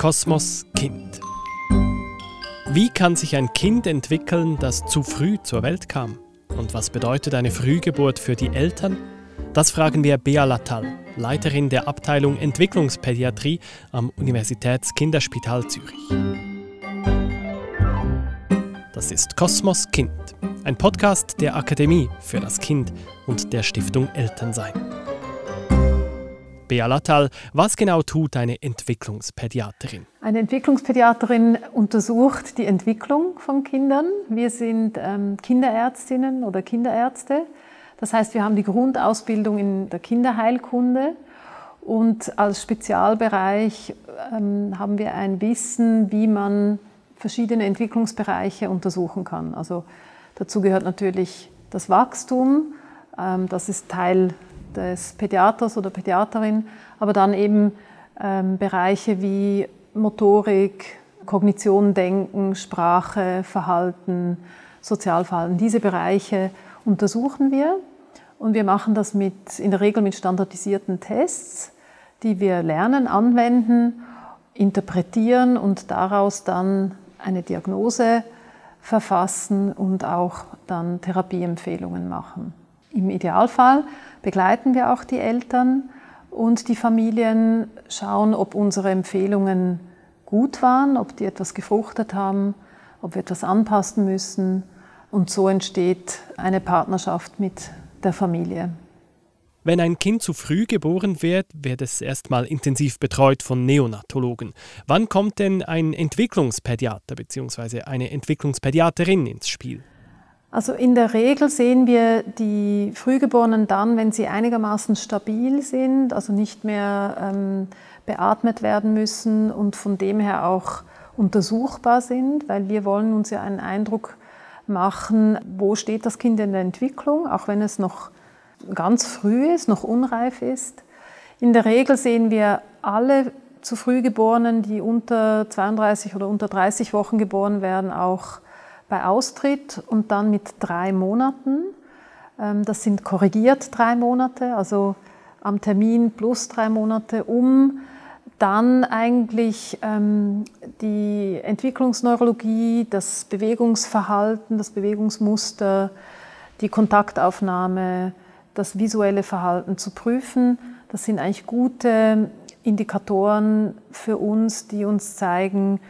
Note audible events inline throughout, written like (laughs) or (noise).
Kosmos Kind. Wie kann sich ein Kind entwickeln, das zu früh zur Welt kam? Und was bedeutet eine Frühgeburt für die Eltern? Das fragen wir Bea Lattal, Leiterin der Abteilung Entwicklungspädiatrie am Universitätskinderspital Zürich. Das ist Kosmos Kind, ein Podcast der Akademie für das Kind und der Stiftung Elternsein. Bea Lattal, was genau tut eine Entwicklungspädiaterin? Eine Entwicklungspädiaterin untersucht die Entwicklung von Kindern. Wir sind ähm, Kinderärztinnen oder Kinderärzte. Das heißt, wir haben die Grundausbildung in der Kinderheilkunde und als Spezialbereich ähm, haben wir ein Wissen, wie man verschiedene Entwicklungsbereiche untersuchen kann. Also dazu gehört natürlich das Wachstum, ähm, das ist Teil des Pädiaters oder Pädiaterin, aber dann eben ähm, Bereiche wie Motorik, Kognition, Denken, Sprache, Verhalten, Sozialverhalten. Diese Bereiche untersuchen wir und wir machen das mit, in der Regel mit standardisierten Tests, die wir lernen, anwenden, interpretieren und daraus dann eine Diagnose verfassen und auch dann Therapieempfehlungen machen. Im Idealfall begleiten wir auch die Eltern und die Familien, schauen, ob unsere Empfehlungen gut waren, ob die etwas gefruchtet haben, ob wir etwas anpassen müssen. Und so entsteht eine Partnerschaft mit der Familie. Wenn ein Kind zu früh geboren wird, wird es erstmal intensiv betreut von Neonatologen. Wann kommt denn ein Entwicklungspädiater bzw. eine Entwicklungspädiaterin ins Spiel? Also in der Regel sehen wir die Frühgeborenen dann, wenn sie einigermaßen stabil sind, also nicht mehr ähm, beatmet werden müssen und von dem her auch untersuchbar sind, weil wir wollen uns ja einen Eindruck machen, wo steht das Kind in der Entwicklung, auch wenn es noch ganz früh ist, noch unreif ist. In der Regel sehen wir alle zu früh geborenen, die unter 32 oder unter 30 Wochen geboren werden, auch bei Austritt und dann mit drei Monaten. Ähm, das sind korrigiert drei Monate, also am Termin plus drei Monate, um dann eigentlich ähm, die Entwicklungsneurologie, das Bewegungsverhalten, das Bewegungsmuster, die Kontaktaufnahme, das visuelle Verhalten zu prüfen. Das sind eigentlich gute Indikatoren für uns, die uns zeigen,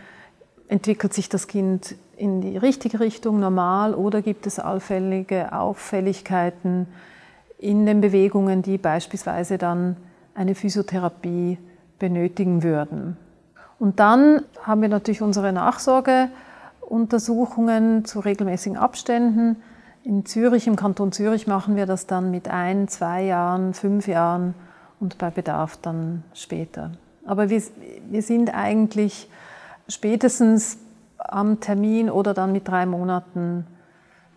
entwickelt sich das Kind in die richtige Richtung normal oder gibt es allfällige Auffälligkeiten in den Bewegungen, die beispielsweise dann eine Physiotherapie benötigen würden. Und dann haben wir natürlich unsere Nachsorgeuntersuchungen zu regelmäßigen Abständen. In Zürich, im Kanton Zürich, machen wir das dann mit ein, zwei Jahren, fünf Jahren und bei Bedarf dann später. Aber wir, wir sind eigentlich spätestens am Termin oder dann mit drei Monaten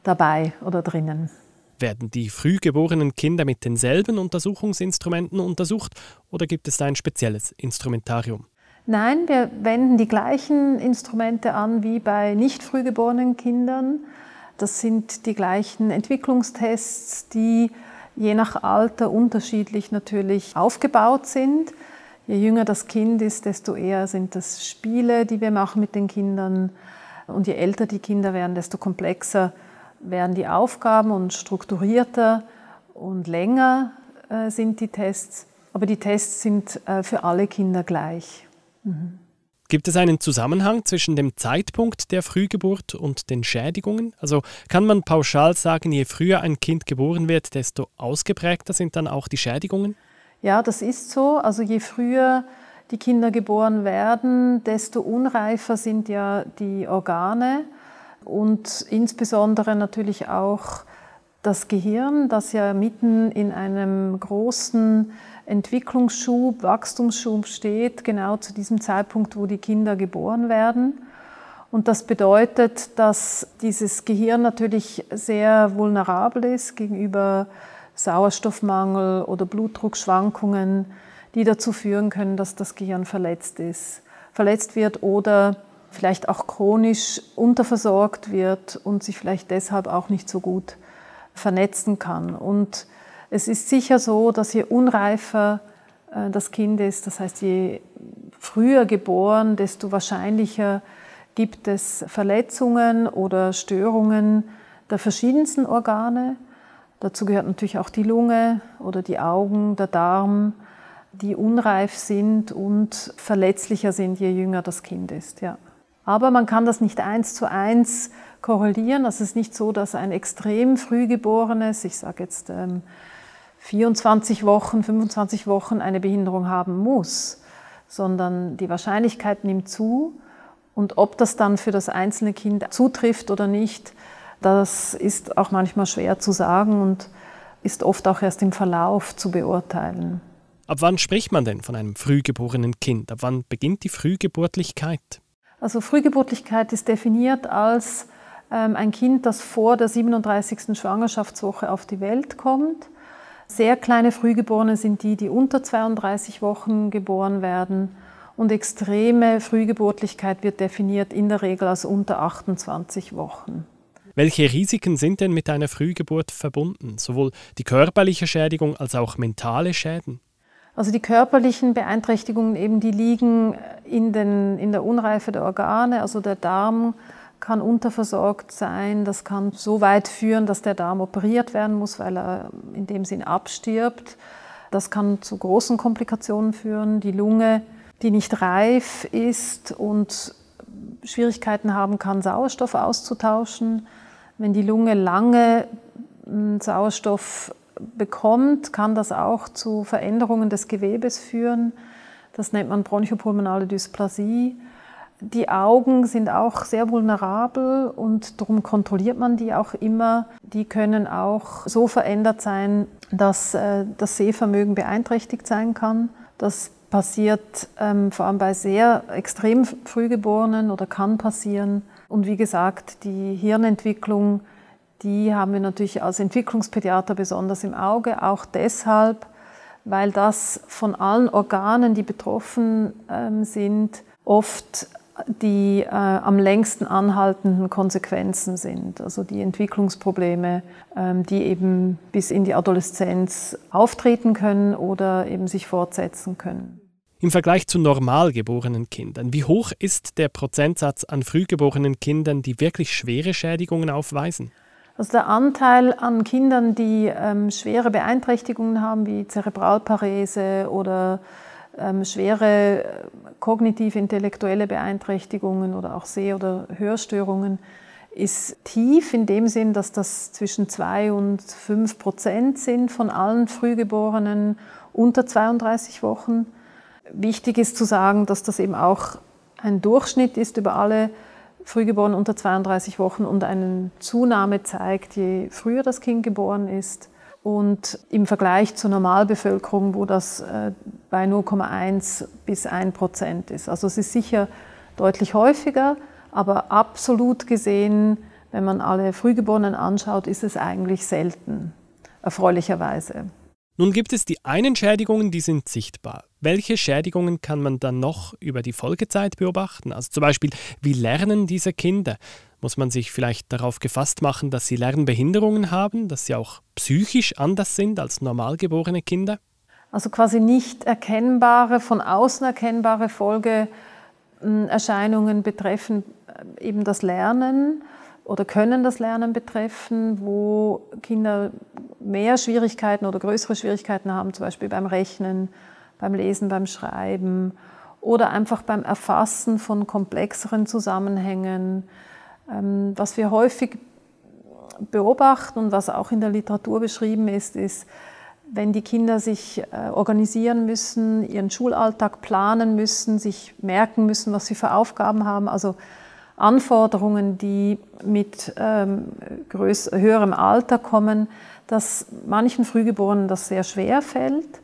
dabei oder drinnen. Werden die frühgeborenen Kinder mit denselben Untersuchungsinstrumenten untersucht oder gibt es da ein spezielles Instrumentarium? Nein, wir wenden die gleichen Instrumente an wie bei nicht frühgeborenen Kindern. Das sind die gleichen Entwicklungstests, die je nach Alter unterschiedlich natürlich aufgebaut sind. Je jünger das Kind ist, desto eher sind das Spiele, die wir machen mit den Kindern. Und je älter die Kinder werden, desto komplexer werden die Aufgaben und strukturierter und länger äh, sind die Tests. Aber die Tests sind äh, für alle Kinder gleich. Mhm. Gibt es einen Zusammenhang zwischen dem Zeitpunkt der Frühgeburt und den Schädigungen? Also kann man pauschal sagen, je früher ein Kind geboren wird, desto ausgeprägter sind dann auch die Schädigungen? Ja, das ist so. Also je früher die Kinder geboren werden, desto unreifer sind ja die Organe und insbesondere natürlich auch das Gehirn, das ja mitten in einem großen Entwicklungsschub, Wachstumsschub steht, genau zu diesem Zeitpunkt, wo die Kinder geboren werden. Und das bedeutet, dass dieses Gehirn natürlich sehr vulnerabel ist gegenüber Sauerstoffmangel oder Blutdruckschwankungen, die dazu führen können, dass das Gehirn verletzt ist, verletzt wird oder vielleicht auch chronisch unterversorgt wird und sich vielleicht deshalb auch nicht so gut vernetzen kann. Und es ist sicher so, dass je unreifer äh, das Kind ist, das heißt je früher geboren, desto wahrscheinlicher gibt es Verletzungen oder Störungen der verschiedensten Organe. Dazu gehört natürlich auch die Lunge oder die Augen, der Darm, die unreif sind und verletzlicher sind, je jünger das Kind ist. Ja. Aber man kann das nicht eins zu eins korrelieren. Es ist nicht so, dass ein extrem frühgeborenes, ich sage jetzt ähm, 24 Wochen, 25 Wochen eine Behinderung haben muss, sondern die Wahrscheinlichkeit nimmt zu. Und ob das dann für das einzelne Kind zutrifft oder nicht, das ist auch manchmal schwer zu sagen und ist oft auch erst im Verlauf zu beurteilen. Ab wann spricht man denn von einem frühgeborenen Kind? Ab wann beginnt die Frühgeburtlichkeit? Also Frühgeburtlichkeit ist definiert als ähm, ein Kind, das vor der 37. Schwangerschaftswoche auf die Welt kommt. Sehr kleine Frühgeborene sind die, die unter 32 Wochen geboren werden. Und extreme Frühgeburtlichkeit wird definiert in der Regel als unter 28 Wochen. Welche Risiken sind denn mit einer Frühgeburt verbunden? Sowohl die körperliche Schädigung als auch mentale Schäden? Also die körperlichen Beeinträchtigungen eben, die liegen in, den, in der Unreife der Organe, also der Darm kann unterversorgt sein, das kann so weit führen, dass der Darm operiert werden muss, weil er in dem Sinn abstirbt. Das kann zu großen Komplikationen führen. Die Lunge, die nicht reif ist und Schwierigkeiten haben kann, Sauerstoff auszutauschen. Wenn die Lunge lange hm, Sauerstoff bekommt, kann das auch zu Veränderungen des Gewebes führen. Das nennt man bronchopulmonale Dysplasie. Die Augen sind auch sehr vulnerabel und darum kontrolliert man die auch immer. Die können auch so verändert sein, dass äh, das Sehvermögen beeinträchtigt sein kann. Das passiert ähm, vor allem bei sehr extrem Frühgeborenen oder kann passieren. Und wie gesagt, die Hirnentwicklung die haben wir natürlich als Entwicklungspädiater besonders im Auge, auch deshalb, weil das von allen Organen, die betroffen ähm, sind, oft die äh, am längsten anhaltenden Konsequenzen sind, also die Entwicklungsprobleme, ähm, die eben bis in die Adoleszenz auftreten können oder eben sich fortsetzen können. Im Vergleich zu normal geborenen Kindern, wie hoch ist der Prozentsatz an frühgeborenen Kindern, die wirklich schwere Schädigungen aufweisen? Also der Anteil an Kindern, die ähm, schwere Beeinträchtigungen haben, wie Zerebralparese oder ähm, schwere äh, kognitiv-intellektuelle Beeinträchtigungen oder auch Seh- oder Hörstörungen, ist tief in dem Sinn, dass das zwischen 2 und 5 Prozent sind von allen Frühgeborenen unter 32 Wochen. Wichtig ist zu sagen, dass das eben auch ein Durchschnitt ist über alle Frühgeboren unter 32 Wochen und eine Zunahme zeigt, je früher das Kind geboren ist. Und im Vergleich zur Normalbevölkerung, wo das äh, bei 0,1 bis 1 Prozent ist. Also es ist sicher deutlich häufiger, aber absolut gesehen, wenn man alle Frühgeborenen anschaut, ist es eigentlich selten, erfreulicherweise. Nun gibt es die einen Schädigungen, die sind sichtbar. Welche Schädigungen kann man dann noch über die Folgezeit beobachten? Also zum Beispiel, wie lernen diese Kinder? Muss man sich vielleicht darauf gefasst machen, dass sie Lernbehinderungen haben, dass sie auch psychisch anders sind als normalgeborene Kinder? Also quasi nicht erkennbare, von außen erkennbare Folgeerscheinungen betreffen äh, eben das Lernen oder können das Lernen betreffen, wo Kinder mehr Schwierigkeiten oder größere Schwierigkeiten haben, zum Beispiel beim Rechnen, beim Lesen, beim Schreiben oder einfach beim Erfassen von komplexeren Zusammenhängen. Ähm, was wir häufig beobachten und was auch in der Literatur beschrieben ist, ist, wenn die Kinder sich äh, organisieren müssen, ihren Schulalltag planen müssen, sich merken müssen, was sie für Aufgaben haben, also Anforderungen, die mit ähm, höherem Alter kommen, dass manchen Frühgeborenen das sehr schwer fällt.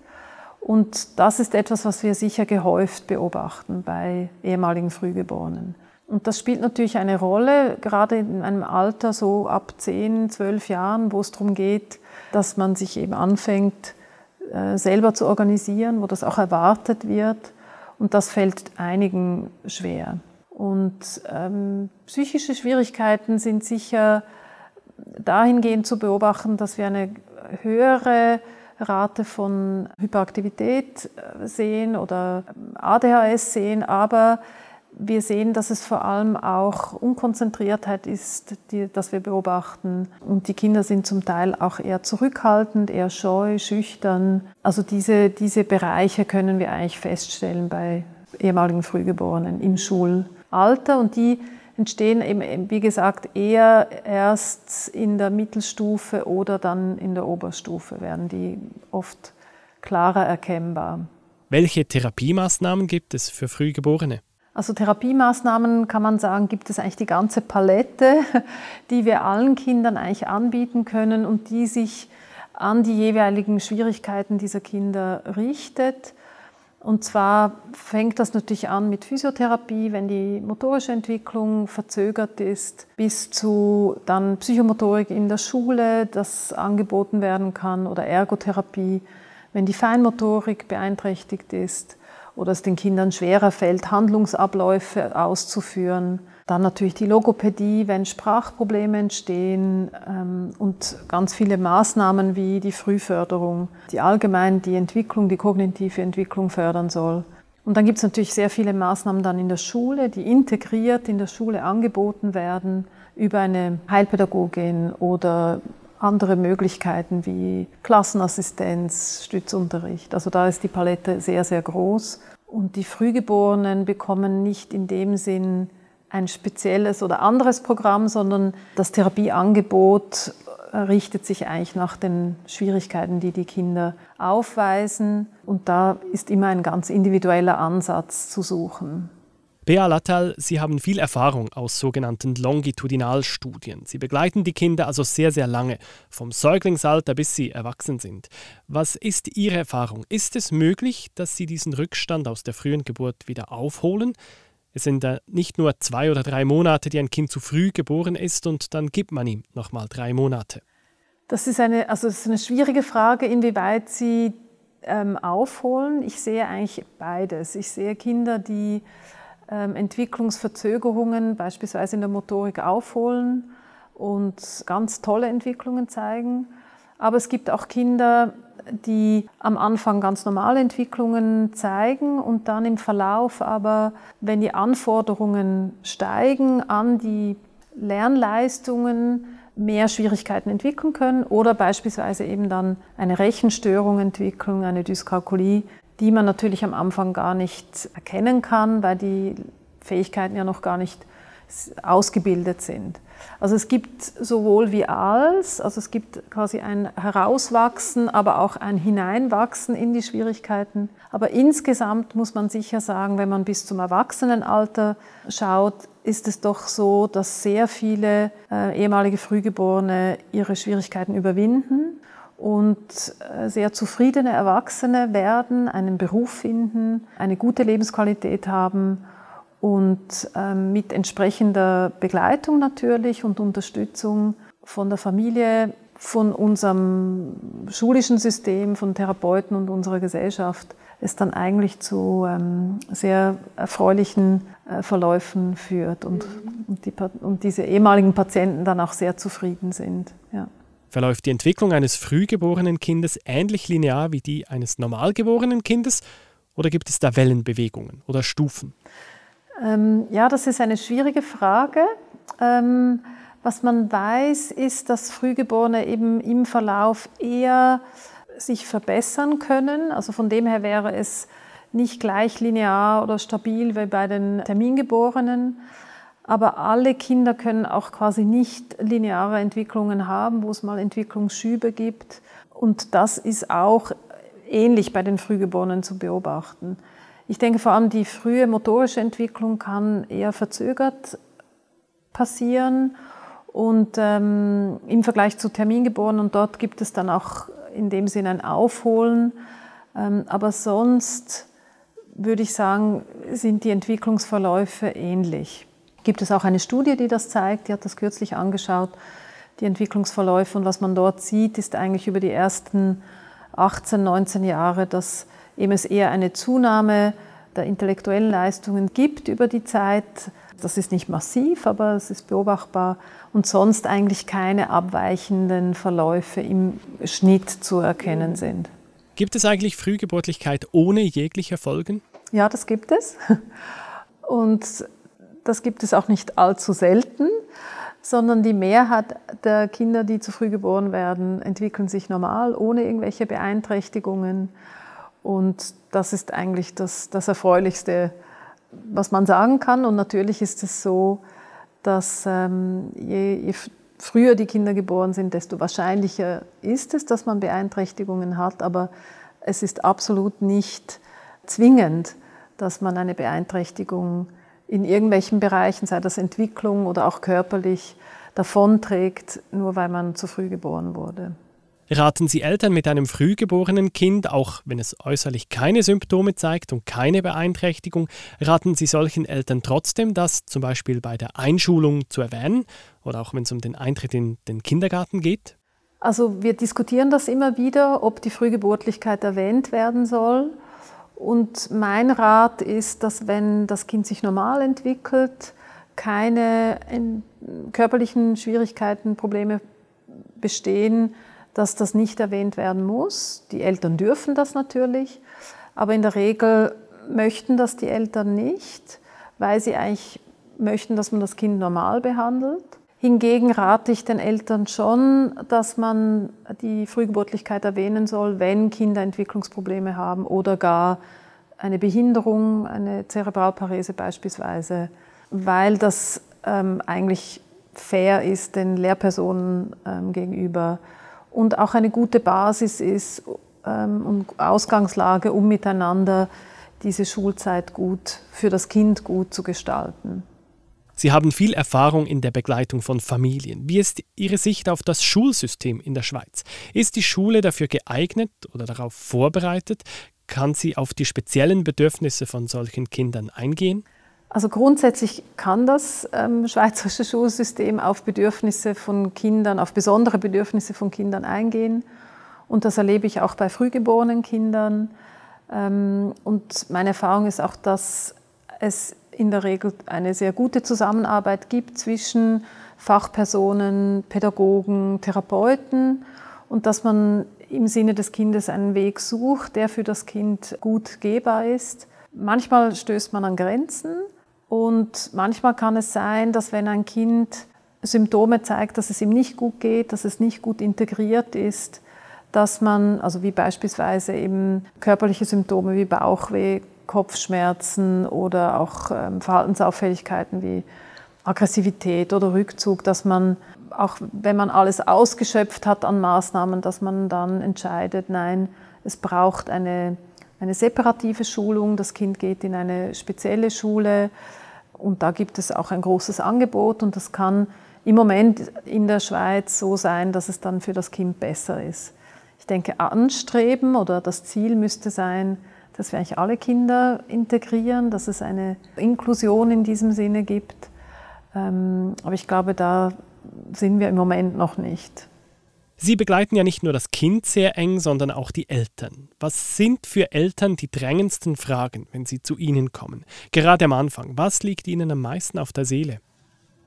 Und das ist etwas, was wir sicher gehäuft beobachten bei ehemaligen Frühgeborenen. Und das spielt natürlich eine Rolle, gerade in einem Alter so ab 10, 12 Jahren, wo es darum geht, dass man sich eben anfängt, äh, selber zu organisieren, wo das auch erwartet wird. Und das fällt einigen schwer. Und ähm, psychische Schwierigkeiten sind sicher dahingehend zu beobachten, dass wir eine höhere Rate von Hyperaktivität äh, sehen oder ADHS sehen, aber wir sehen, dass es vor allem auch Unkonzentriertheit ist, die, das wir beobachten. Und die Kinder sind zum Teil auch eher zurückhaltend, eher scheu, schüchtern. Also diese, diese Bereiche können wir eigentlich feststellen bei ehemaligen Frühgeborenen im Schulalter. Und die entstehen eben, wie gesagt, eher erst in der Mittelstufe oder dann in der Oberstufe, werden die oft klarer erkennbar. Welche Therapiemaßnahmen gibt es für Frühgeborene? Also Therapiemaßnahmen kann man sagen, gibt es eigentlich die ganze Palette, (laughs) die wir allen Kindern eigentlich anbieten können und die sich an die jeweiligen Schwierigkeiten dieser Kinder richtet. Und zwar fängt das natürlich an mit Physiotherapie, wenn die motorische Entwicklung verzögert ist, bis zu dann Psychomotorik in der Schule, das angeboten werden kann, oder Ergotherapie, wenn die Feinmotorik beeinträchtigt ist oder es den Kindern schwerer fällt, Handlungsabläufe auszuführen. Dann natürlich die Logopädie, wenn Sprachprobleme entstehen ähm, und ganz viele Maßnahmen wie die Frühförderung, die allgemein die Entwicklung, die kognitive Entwicklung fördern soll. Und dann gibt es natürlich sehr viele Maßnahmen dann in der Schule, die integriert in der Schule angeboten werden über eine Heilpädagogin oder andere Möglichkeiten wie Klassenassistenz, Stützunterricht. Also da ist die Palette sehr, sehr groß. Und die Frühgeborenen bekommen nicht in dem Sinn ein spezielles oder anderes Programm, sondern das Therapieangebot richtet sich eigentlich nach den Schwierigkeiten, die die Kinder aufweisen. Und da ist immer ein ganz individueller Ansatz zu suchen. Bea Lattal, Sie haben viel Erfahrung aus sogenannten Longitudinalstudien. Sie begleiten die Kinder also sehr, sehr lange, vom Säuglingsalter bis sie erwachsen sind. Was ist Ihre Erfahrung? Ist es möglich, dass Sie diesen Rückstand aus der frühen Geburt wieder aufholen? Es sind äh, nicht nur zwei oder drei Monate, die ein Kind zu früh geboren ist und dann gibt man ihm nochmal drei Monate. Das ist eine, also das ist eine schwierige Frage, inwieweit Sie ähm, aufholen. Ich sehe eigentlich beides. Ich sehe Kinder, die Entwicklungsverzögerungen beispielsweise in der Motorik aufholen und ganz tolle Entwicklungen zeigen. Aber es gibt auch Kinder, die am Anfang ganz normale Entwicklungen zeigen und dann im Verlauf aber, wenn die Anforderungen steigen an die Lernleistungen, mehr Schwierigkeiten entwickeln können oder beispielsweise eben dann eine Rechenstörung entwickeln, eine Dyskalkulie, die man natürlich am Anfang gar nicht erkennen kann, weil die Fähigkeiten ja noch gar nicht ausgebildet sind. Also es gibt sowohl wie als, also es gibt quasi ein Herauswachsen, aber auch ein Hineinwachsen in die Schwierigkeiten. Aber insgesamt muss man sicher sagen, wenn man bis zum Erwachsenenalter schaut, ist es doch so, dass sehr viele äh, ehemalige Frühgeborene ihre Schwierigkeiten überwinden und äh, sehr zufriedene Erwachsene werden, einen Beruf finden, eine gute Lebensqualität haben und ähm, mit entsprechender Begleitung natürlich und Unterstützung von der Familie, von unserem schulischen System, von Therapeuten und unserer Gesellschaft es dann eigentlich zu ähm, sehr erfreulichen äh, Verläufen führt und, und, die, und, diese ehemaligen Patienten dann auch sehr zufrieden sind. Ja. Verläuft die Entwicklung eines frühgeborenen Kindes ähnlich linear wie die eines normalgeborenen Kindes oder gibt es da Wellenbewegungen oder Stufen? Ähm, ja, das ist eine schwierige Frage. Ähm, was man weiß, ist, dass Frühgeborene eben im Verlauf eher sich verbessern können. Also von dem her wäre es nicht gleich linear oder stabil wie bei den Termingeborenen. Aber alle Kinder können auch quasi nicht lineare Entwicklungen haben, wo es mal Entwicklungsschübe gibt. Und das ist auch ähnlich bei den Frühgeborenen zu beobachten. Ich denke vor allem die frühe motorische Entwicklung kann eher verzögert passieren und ähm, im Vergleich zu Termingeborenen und dort gibt es dann auch in dem Sinne ein Aufholen. Ähm, aber sonst würde ich sagen, sind die Entwicklungsverläufe ähnlich. Gibt es auch eine Studie, die das zeigt, die hat das kürzlich angeschaut, die Entwicklungsverläufe und was man dort sieht, ist eigentlich über die ersten 18, 19 Jahre, dass eben es eher eine Zunahme der intellektuellen Leistungen gibt über die Zeit. Das ist nicht massiv, aber es ist beobachtbar und sonst eigentlich keine abweichenden Verläufe im Schnitt zu erkennen sind. Gibt es eigentlich Frühgeburtlichkeit ohne jegliche Folgen? Ja, das gibt es. Und das gibt es auch nicht allzu selten, sondern die Mehrheit der Kinder, die zu früh geboren werden, entwickeln sich normal, ohne irgendwelche Beeinträchtigungen. Und das ist eigentlich das, das Erfreulichste, was man sagen kann. Und natürlich ist es so, dass ähm, je, je früher die Kinder geboren sind, desto wahrscheinlicher ist es, dass man Beeinträchtigungen hat. Aber es ist absolut nicht zwingend, dass man eine Beeinträchtigung in irgendwelchen Bereichen, sei das Entwicklung oder auch körperlich, davonträgt, nur weil man zu früh geboren wurde. Raten Sie Eltern mit einem frühgeborenen Kind, auch wenn es äußerlich keine Symptome zeigt und keine Beeinträchtigung, raten Sie solchen Eltern trotzdem, das zum Beispiel bei der Einschulung zu erwähnen oder auch wenn es um den Eintritt in den Kindergarten geht? Also wir diskutieren das immer wieder, ob die Frühgeburtlichkeit erwähnt werden soll. Und mein Rat ist, dass wenn das Kind sich normal entwickelt, keine körperlichen Schwierigkeiten, Probleme bestehen, dass das nicht erwähnt werden muss. Die Eltern dürfen das natürlich, aber in der Regel möchten das die Eltern nicht, weil sie eigentlich möchten, dass man das Kind normal behandelt. Hingegen rate ich den Eltern schon, dass man die Frühgeburtlichkeit erwähnen soll, wenn Kinder Entwicklungsprobleme haben oder gar eine Behinderung, eine Zerebralparese beispielsweise, weil das ähm, eigentlich fair ist den Lehrpersonen ähm, gegenüber und auch eine gute Basis ist ähm, und Ausgangslage, um miteinander diese Schulzeit gut für das Kind gut zu gestalten. Sie haben viel Erfahrung in der Begleitung von Familien. Wie ist Ihre Sicht auf das Schulsystem in der Schweiz? Ist die Schule dafür geeignet oder darauf vorbereitet? Kann sie auf die speziellen Bedürfnisse von solchen Kindern eingehen? Also grundsätzlich kann das ähm, schweizerische Schulsystem auf Bedürfnisse von Kindern, auf besondere Bedürfnisse von Kindern eingehen. Und das erlebe ich auch bei frühgeborenen Kindern. Ähm, und meine Erfahrung ist auch, dass es in der Regel eine sehr gute Zusammenarbeit gibt zwischen Fachpersonen, Pädagogen, Therapeuten und dass man im Sinne des Kindes einen Weg sucht, der für das Kind gut gehbar ist. Manchmal stößt man an Grenzen und manchmal kann es sein, dass wenn ein Kind Symptome zeigt, dass es ihm nicht gut geht, dass es nicht gut integriert ist, dass man, also wie beispielsweise eben körperliche Symptome wie Bauchweh, Kopfschmerzen oder auch ähm, Verhaltensauffälligkeiten wie Aggressivität oder Rückzug, dass man auch wenn man alles ausgeschöpft hat an Maßnahmen, dass man dann entscheidet, nein, es braucht eine, eine separative Schulung, das Kind geht in eine spezielle Schule und da gibt es auch ein großes Angebot und das kann im Moment in der Schweiz so sein, dass es dann für das Kind besser ist. Ich denke, anstreben oder das Ziel müsste sein, dass wir eigentlich alle Kinder integrieren, dass es eine Inklusion in diesem Sinne gibt. Ähm, aber ich glaube, da sind wir im Moment noch nicht. Sie begleiten ja nicht nur das Kind sehr eng, sondern auch die Eltern. Was sind für Eltern die drängendsten Fragen, wenn sie zu Ihnen kommen? Gerade am Anfang, was liegt Ihnen am meisten auf der Seele?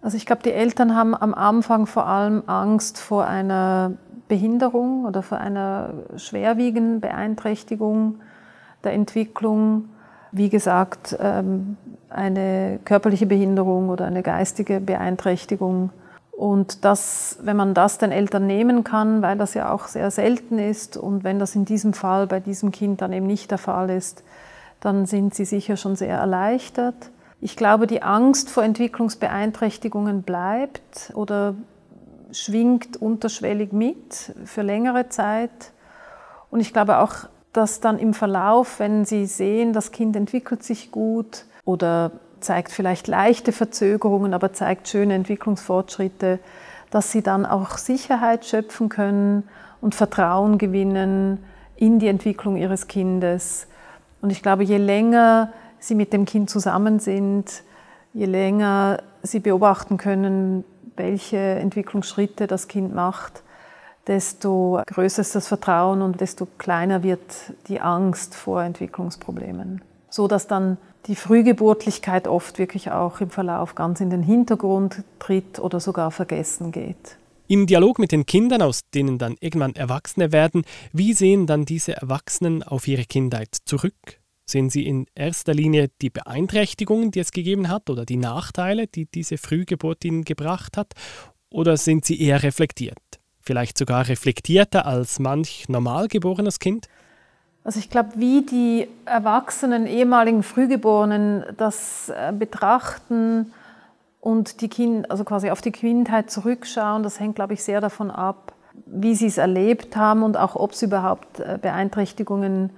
Also ich glaube, die Eltern haben am Anfang vor allem Angst vor einer Behinderung oder vor einer schwerwiegenden Beeinträchtigung der Entwicklung, wie gesagt, ähm, eine körperliche Behinderung oder eine geistige Beeinträchtigung. Und das, wenn man das den Eltern nehmen kann, weil das ja auch sehr selten ist und wenn das in diesem Fall bei diesem Kind dann eben nicht der Fall ist, dann sind sie sicher schon sehr erleichtert. Ich glaube, die Angst vor Entwicklungsbeeinträchtigungen bleibt oder schwingt unterschwellig mit für längere Zeit. Und ich glaube auch, dass dann im Verlauf, wenn Sie sehen, das Kind entwickelt sich gut oder zeigt vielleicht leichte Verzögerungen, aber zeigt schöne Entwicklungsfortschritte, dass Sie dann auch Sicherheit schöpfen können und Vertrauen gewinnen in die Entwicklung Ihres Kindes. Und ich glaube, je länger Sie mit dem Kind zusammen sind, je länger Sie beobachten können, welche Entwicklungsschritte das Kind macht, desto größer ist das Vertrauen und desto kleiner wird die Angst vor Entwicklungsproblemen. so dass dann die Frühgeburtlichkeit oft wirklich auch im Verlauf ganz in den Hintergrund tritt oder sogar vergessen geht. Im Dialog mit den Kindern, aus denen dann irgendwann Erwachsene werden, wie sehen dann diese Erwachsenen auf ihre Kindheit zurück? Sehen Sie in erster Linie die Beeinträchtigungen, die es gegeben hat oder die Nachteile, die diese Frühgeburt Ihnen gebracht hat? Oder sind Sie eher reflektiert? Vielleicht sogar reflektierter als manch normal geborenes Kind? Also ich glaube, wie die erwachsenen ehemaligen Frühgeborenen das äh, betrachten und die kind, also quasi auf die Kindheit zurückschauen, das hängt, glaube ich, sehr davon ab, wie sie es erlebt haben und auch, ob sie überhaupt äh, Beeinträchtigungen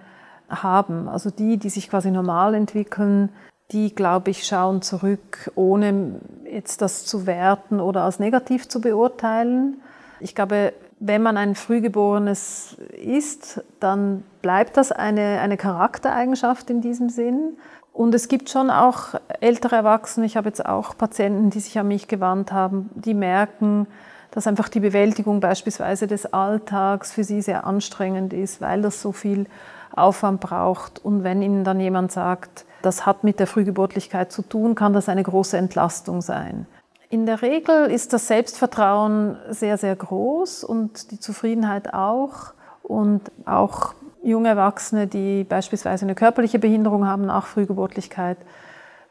haben. Also die, die sich quasi normal entwickeln, die, glaube ich, schauen zurück, ohne jetzt das zu werten oder als negativ zu beurteilen. Ich glaube, wenn man ein Frühgeborenes ist, dann bleibt das eine, eine Charaktereigenschaft in diesem Sinn. Und es gibt schon auch ältere Erwachsene, ich habe jetzt auch Patienten, die sich an mich gewandt haben, die merken, dass einfach die Bewältigung beispielsweise des Alltags für sie sehr anstrengend ist, weil das so viel Aufwand braucht. Und wenn ihnen dann jemand sagt, das hat mit der Frühgeburtlichkeit zu tun, kann das eine große Entlastung sein. In der Regel ist das Selbstvertrauen sehr, sehr groß und die Zufriedenheit auch. Und auch junge Erwachsene, die beispielsweise eine körperliche Behinderung haben nach Frühgeburtlichkeit,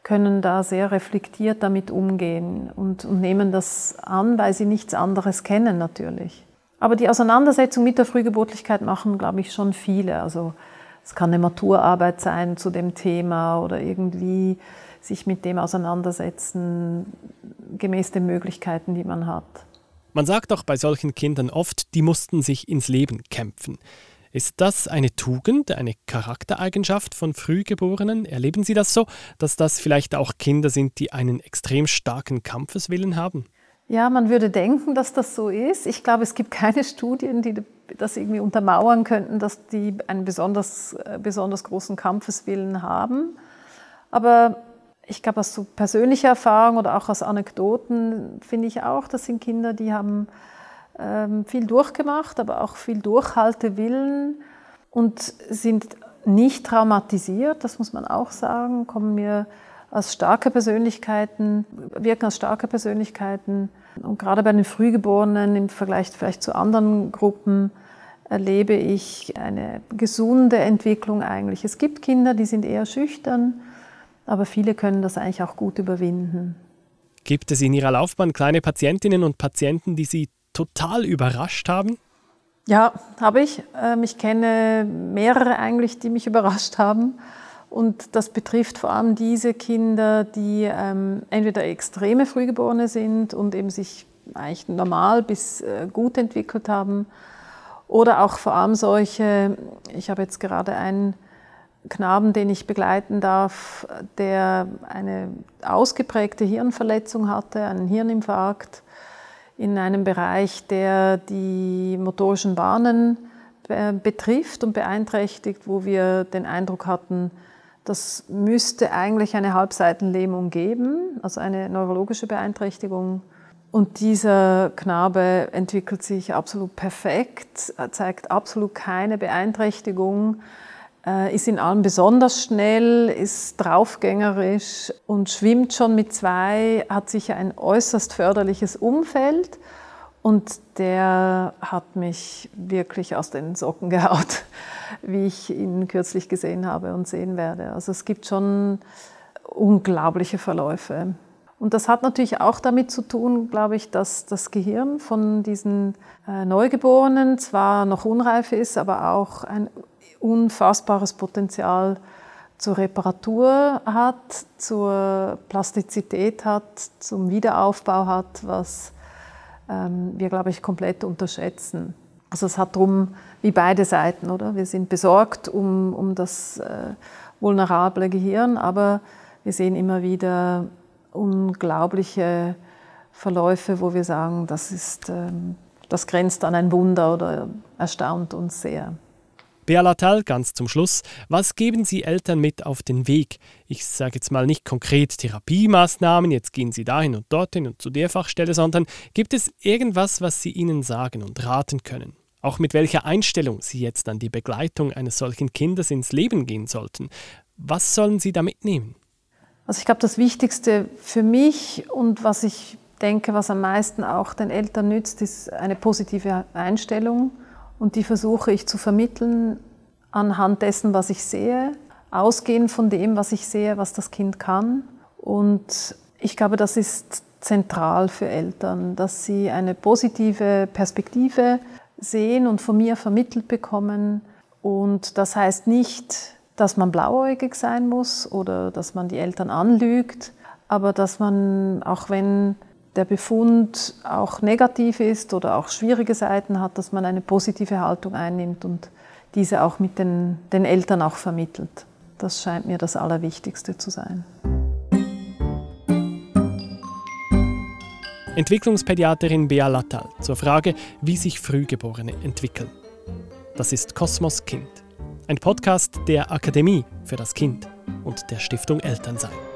können da sehr reflektiert damit umgehen und, und, nehmen das an, weil sie nichts anderes kennen natürlich. Aber die Auseinandersetzung mit der Frühgeburtlichkeit machen, glaube ich, schon viele. Also es kann eine Maturarbeit sein zu dem Thema oder irgendwie sich mit dem auseinandersetzen, gemäß den Möglichkeiten, die man hat. Man sagt auch bei solchen Kindern oft, die mussten sich ins Leben kämpfen. Ist das eine Tugend, eine Charaktereigenschaft von Frühgeborenen? Erleben Sie das so, dass das vielleicht auch Kinder sind, die einen extrem starken Kampfeswillen haben? Ja, man würde denken, dass das so ist. Ich glaube, es gibt keine Studien, die das irgendwie untermauern könnten, dass die einen besonders, äh, besonders großen Kampfeswillen haben. Aber ich glaube, aus so persönlicher Erfahrung oder auch aus Anekdoten finde ich auch, das sind Kinder, die haben ähm, viel durchgemacht, aber auch viel Durchhaltewillen und sind nicht traumatisiert, das muss man auch sagen, kommen mir als starke Persönlichkeiten, wirken als starke Persönlichkeiten. Und gerade bei den Frühgeborenen im Vergleich vielleicht zu anderen Gruppen erlebe ich eine gesunde Entwicklung eigentlich. Es gibt Kinder, die sind eher schüchtern, aber viele können das eigentlich auch gut überwinden. Gibt es in Ihrer Laufbahn kleine Patientinnen und Patienten, die Sie total überrascht haben? Ja, habe ich. Ähm, ich kenne mehrere eigentlich, die mich (laughs) überrascht haben. Und das betrifft vor allem diese Kinder, die ähm, entweder extreme Frühgeborene sind und eben sich eigentlich normal bis äh, gut entwickelt haben. Oder auch vor allem solche, ich habe jetzt gerade einen Knaben, den ich begleiten darf, der eine ausgeprägte Hirnverletzung hatte, einen Hirninfarkt in einem Bereich, der die motorischen Bahnen betrifft und beeinträchtigt, wo wir den Eindruck hatten, das müsste eigentlich eine Halbseitenlähmung geben, also eine neurologische Beeinträchtigung. Und dieser Knabe entwickelt sich absolut perfekt, zeigt absolut keine Beeinträchtigung ist in allem besonders schnell, ist draufgängerisch und schwimmt schon mit zwei, hat sicher ein äußerst förderliches Umfeld und der hat mich wirklich aus den Socken (laughs) gehaut, wie ich ihn kürzlich gesehen habe und sehen werde. Also es gibt schon unglaubliche Verläufe. Und das hat natürlich auch damit zu tun, glaube ich, dass das Gehirn von diesen äh, Neugeborenen zwar noch unreif ist, aber auch ein unfassbares Potenzial zur Reparatur hat, zur Plastizität hat, zum Wiederaufbau hat, was ähm, wir, glaube ich, komplett unterschätzen. Also es hat darum wie beide Seiten, oder? Wir sind besorgt um, um das äh, vulnerable Gehirn, aber wir sehen immer wieder unglaubliche Verläufe, wo wir sagen, das, ist, ähm, das grenzt an ein Wunder oder erstaunt uns sehr. Bealatal, ganz zum Schluss, was geben Sie Eltern mit auf den Weg? Ich sage jetzt mal nicht konkret Therapiemaßnahmen, jetzt gehen Sie dahin und dorthin und zu der Fachstelle, sondern gibt es irgendwas, was Sie ihnen sagen und raten können? Auch mit welcher Einstellung Sie jetzt an die Begleitung eines solchen Kindes ins Leben gehen sollten. Was sollen sie da mitnehmen? Also ich glaube, das Wichtigste für mich und was ich denke, was am meisten auch den Eltern nützt, ist eine positive Einstellung. Und die versuche ich zu vermitteln anhand dessen, was ich sehe, ausgehend von dem, was ich sehe, was das Kind kann. Und ich glaube, das ist zentral für Eltern, dass sie eine positive Perspektive sehen und von mir vermittelt bekommen. Und das heißt nicht, dass man blauäugig sein muss oder dass man die Eltern anlügt, aber dass man, auch wenn der Befund auch negativ ist oder auch schwierige Seiten hat, dass man eine positive Haltung einnimmt und diese auch mit den, den Eltern auch vermittelt. Das scheint mir das Allerwichtigste zu sein. Entwicklungspädiaterin Bea Lattal zur Frage, wie sich Frühgeborene entwickeln. Das ist Kosmos Kind, ein Podcast der Akademie für das Kind und der Stiftung Elternsein.